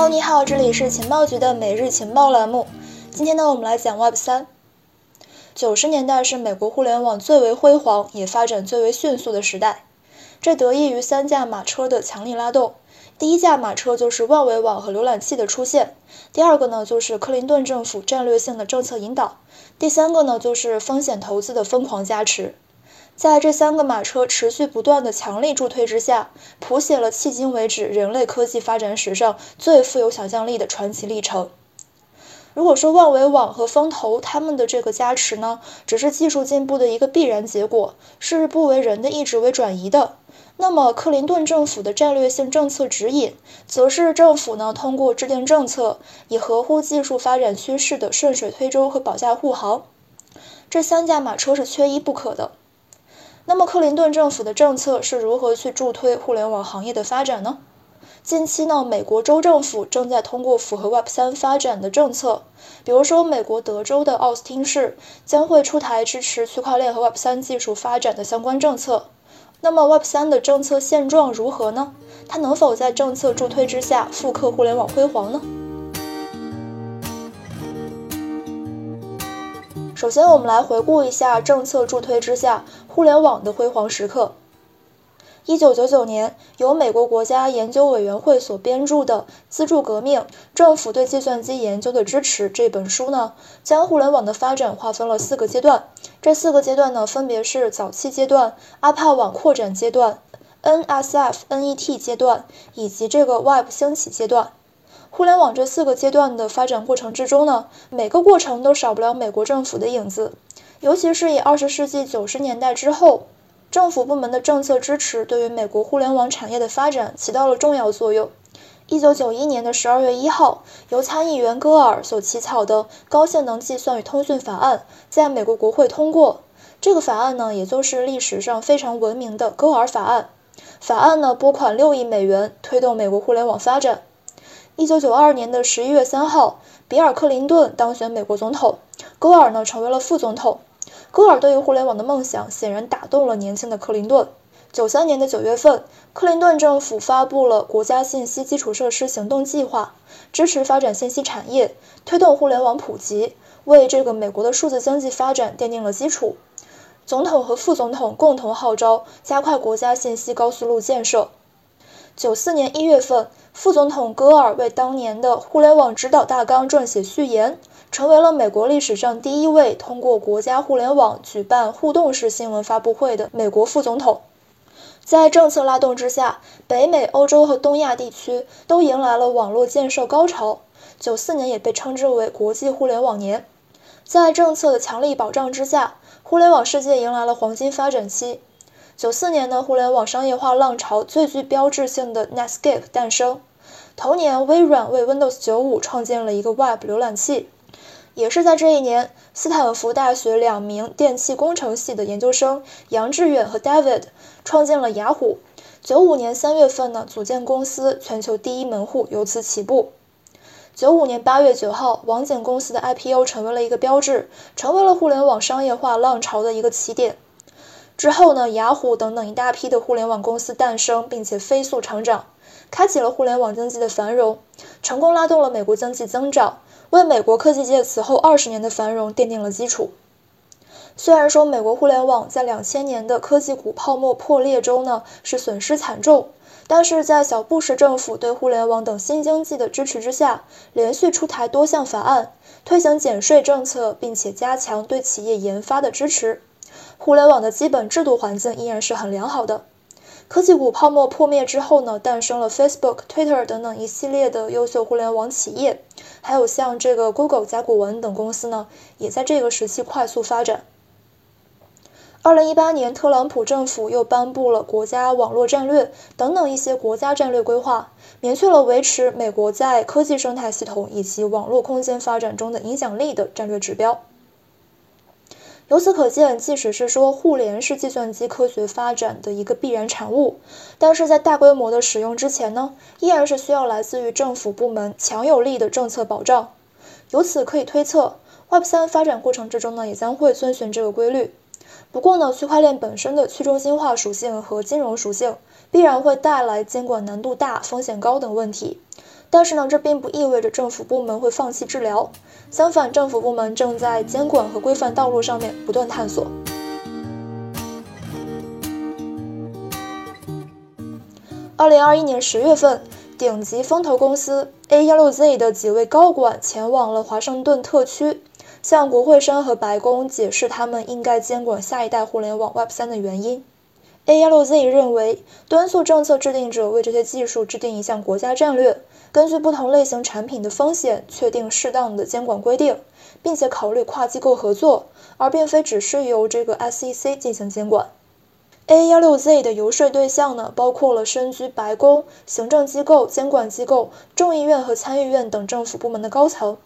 Hello，你好，这里是情报局的每日情报栏目。今天呢，我们来讲 Web 三。九十年代是美国互联网最为辉煌也发展最为迅速的时代，这得益于三驾马车的强力拉动。第一驾马车就是万维网和浏览器的出现，第二个呢就是克林顿政府战略性的政策引导，第三个呢就是风险投资的疯狂加持。在这三个马车持续不断的强力助推之下，谱写了迄今为止人类科技发展史上最富有想象力的传奇历程。如果说万维网和风投他们的这个加持呢，只是技术进步的一个必然结果，是不为人的意志为转移的，那么克林顿政府的战略性政策指引，则是政府呢通过制定政策，以合乎技术发展趋势的顺水推舟和保驾护航。这三驾马车是缺一不可的。那么，克林顿政府的政策是如何去助推互联网行业的发展呢？近期呢，美国州政府正在通过符合 Web 三发展的政策，比如说，美国德州的奥斯汀市将会出台支持区块链和 Web 三技术发展的相关政策。那么，Web 三的政策现状如何呢？它能否在政策助推之下复刻互联网辉煌呢？首先，我们来回顾一下政策助推之下互联网的辉煌时刻。一九九九年，由美国国家研究委员会所编著的《资助革命：政府对计算机研究的支持》这本书呢，将互联网的发展划分了四个阶段。这四个阶段呢，分别是早期阶段、阿帕网扩展阶段、NSF/NET 阶段以及这个 Web 兴起阶段。互联网这四个阶段的发展过程之中呢，每个过程都少不了美国政府的影子，尤其是以二十世纪九十年代之后，政府部门的政策支持对于美国互联网产业的发展起到了重要作用。一九九一年的十二月一号，由参议员戈尔所起草的《高性能计算与通讯法案》在美国国会通过。这个法案呢，也就是历史上非常闻名的戈尔法案。法案呢，拨款六亿美元，推动美国互联网发展。一九九二年的十一月三号，比尔·克林顿当选美国总统，戈尔呢成为了副总统。戈尔对于互联网的梦想显然打动了年轻的克林顿。九三年的九月份，克林顿政府发布了国家信息基础设施行动计划，支持发展信息产业，推动互联网普及，为这个美国的数字经济发展奠定了基础。总统和副总统共同号召加快国家信息高速路建设。九四年一月份，副总统戈尔为当年的互联网指导大纲撰写序言，成为了美国历史上第一位通过国家互联网举办互动式新闻发布会的美国副总统。在政策拉动之下，北美、欧洲和东亚地区都迎来了网络建设高潮。九四年也被称之为国际互联网年。在政策的强力保障之下，互联网世界迎来了黄金发展期。九四年的互联网商业化浪潮最具标志性的 Netscape 诞生。同年，微软为 Windows 95创建了一个 Web 浏览器。也是在这一年，斯坦福大学两名电气工程系的研究生杨致远和 David 创建了雅虎。九五年三月份呢，组建公司，全球第一门户由此起步。九五年八月九号，网景公司的 IPO 成为了一个标志，成为了互联网商业化浪潮的一个起点。之后呢，雅虎等等一大批的互联网公司诞生，并且飞速成长，开启了互联网经济的繁荣，成功拉动了美国经济增长，为美国科技界此后二十年的繁荣奠定了基础。虽然说美国互联网在两千年的科技股泡沫破裂中呢是损失惨重，但是在小布什政府对互联网等新经济的支持之下，连续出台多项法案，推行减税政策，并且加强对企业研发的支持。互联网的基本制度环境依然是很良好的。科技股泡沫破灭之后呢，诞生了 Facebook、Twitter 等等一系列的优秀互联网企业，还有像这个 Google、甲骨文等公司呢，也在这个时期快速发展。二零一八年，特朗普政府又颁布了国家网络战略等等一些国家战略规划，明确了维持美国在科技生态系统以及网络空间发展中的影响力的战略指标。由此可见，即使是说互联是计算机科学发展的一个必然产物，但是在大规模的使用之前呢，依然是需要来自于政府部门强有力的政策保障。由此可以推测，Web 三发展过程之中呢，也将会遵循这个规律。不过呢，区块链本身的去中心化属性和金融属性，必然会带来监管难度大、风险高等问题。但是呢，这并不意味着政府部门会放弃治疗，相反，政府部门正在监管和规范道路上面不断探索。二零二一年十月份，顶级风投公司 A16Z 的几位高管前往了华盛顿特区，向国会山和白宫解释他们应该监管下一代互联网 Web 三的原因。A16Z 认为，端速政策制定者为这些技术制定一项国家战略，根据不同类型产品的风险，确定适当的监管规定，并且考虑跨机构合作，而并非只是由这个 SEC 进行监管。A16Z 的游说对象呢，包括了身居白宫、行政机构、监管机构、众议院和参议院等政府部门的高层，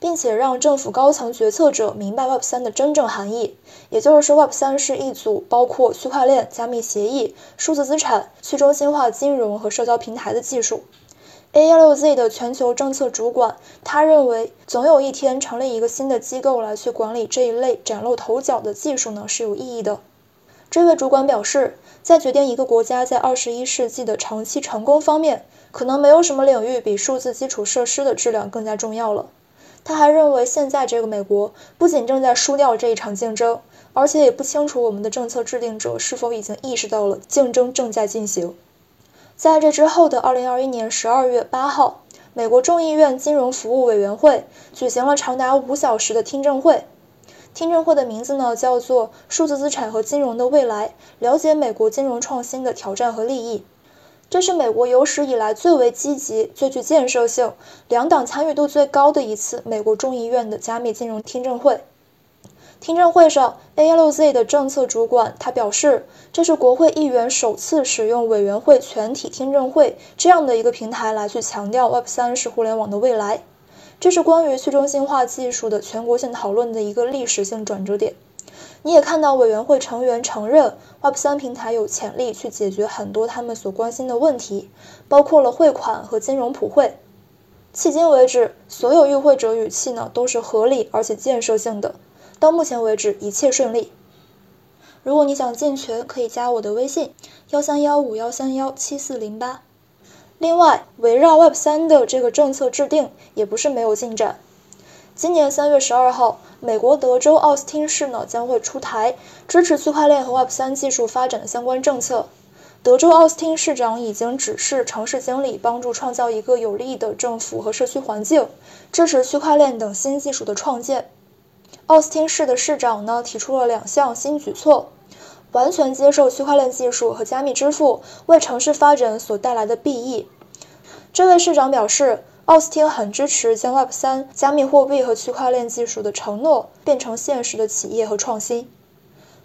并且让政府高层决策者明白 Web3 的真正含义，也就是说，Web3 是一组包括区块链、加密协议、数字资产、去中心化金融和社交平台的技术。A16Z 的全球政策主管，他认为，总有一天成立一个新的机构来去管理这一类崭露头角的技术呢，是有意义的。这位主管表示，在决定一个国家在二十一世纪的长期成功方面，可能没有什么领域比数字基础设施的质量更加重要了。他还认为，现在这个美国不仅正在输掉这一场竞争，而且也不清楚我们的政策制定者是否已经意识到了竞争正在进行。在这之后的二零二一年十二月八号，美国众议院金融服务委员会举行了长达五小时的听证会。听证会的名字呢，叫做“数字资产和金融的未来：了解美国金融创新的挑战和利益”。这是美国有史以来最为积极、最具建设性、两党参与度最高的一次美国众议院的加密金融听证会。听证会上，ALZ 的政策主管他表示，这是国会议员首次使用委员会全体听证会这样的一个平台来去强调 Web3 是互联网的未来。这是关于去中心化技术的全国性讨论的一个历史性转折点。你也看到委员会成员承认，Web3 平台有潜力去解决很多他们所关心的问题，包括了汇款和金融普惠。迄今为止，所有与会者语气呢都是合理而且建设性的。到目前为止，一切顺利。如果你想进群，可以加我的微信：幺三幺五幺三幺七四零八。另外，围绕 Web 三的这个政策制定也不是没有进展。今年三月十二号，美国德州奥斯汀市呢将会出台支持区块链和 Web 三技术发展的相关政策。德州奥斯汀市长已经指示城市经理帮助创造一个有利的政府和社区环境，支持区块链等新技术的创建。奥斯汀市的市长呢提出了两项新举措。完全接受区块链技术和加密支付为城市发展所带来的裨益。这位市长表示，奥斯汀很支持将 Web 三、加密货币和区块链技术的承诺变成现实的企业和创新。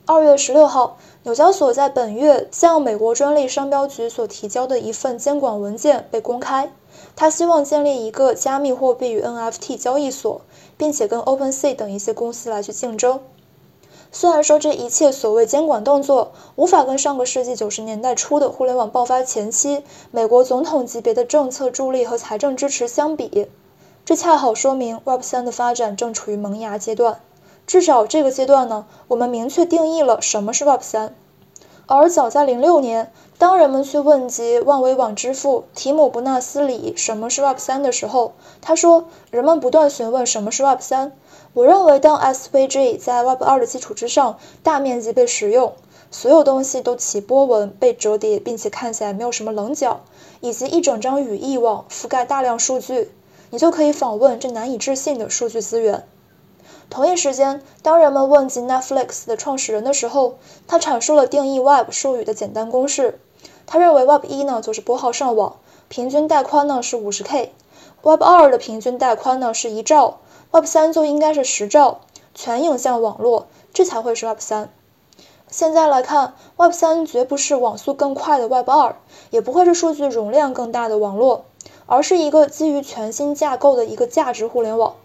二月十六号，纽交所在本月向美国专利商标局所提交的一份监管文件被公开，他希望建立一个加密货币与 NFT 交易所，并且跟 OpenSea 等一些公司来去竞争。虽然说这一切所谓监管动作无法跟上个世纪九十年代初的互联网爆发前期美国总统级别的政策助力和财政支持相比，这恰好说明 Web 三的发展正处于萌芽阶段。至少这个阶段呢，我们明确定义了什么是 Web 三。而早在零六年，当人们去问及万维网之父提姆·伯纳斯里什么是 Web 三的时候，他说：“人们不断询问什么是 Web 三。”我认为，当 SVG 在 Web 二的基础之上大面积被使用，所有东西都起波纹、被折叠，并且看起来没有什么棱角，以及一整张语义网覆盖大量数据，你就可以访问这难以置信的数据资源。同一时间，当人们问及 Netflix 的创始人的时候，他阐述了定义 Web 术语的简单公式。他认为 Web 一呢就是拨号上网，平均带宽呢是 50K；Web 二的平均带宽呢是一兆。Web 三就应该是十兆全影像网络，这才会是 Web 三。现在来看，Web 三绝不是网速更快的 Web 二，也不会是数据容量更大的网络，而是一个基于全新架构的一个价值互联网。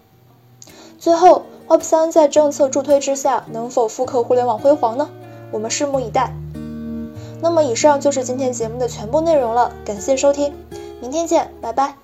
最后，Web 三在政策助推之下，能否复刻互联网辉煌呢？我们拭目以待。那么，以上就是今天节目的全部内容了，感谢收听，明天见，拜拜。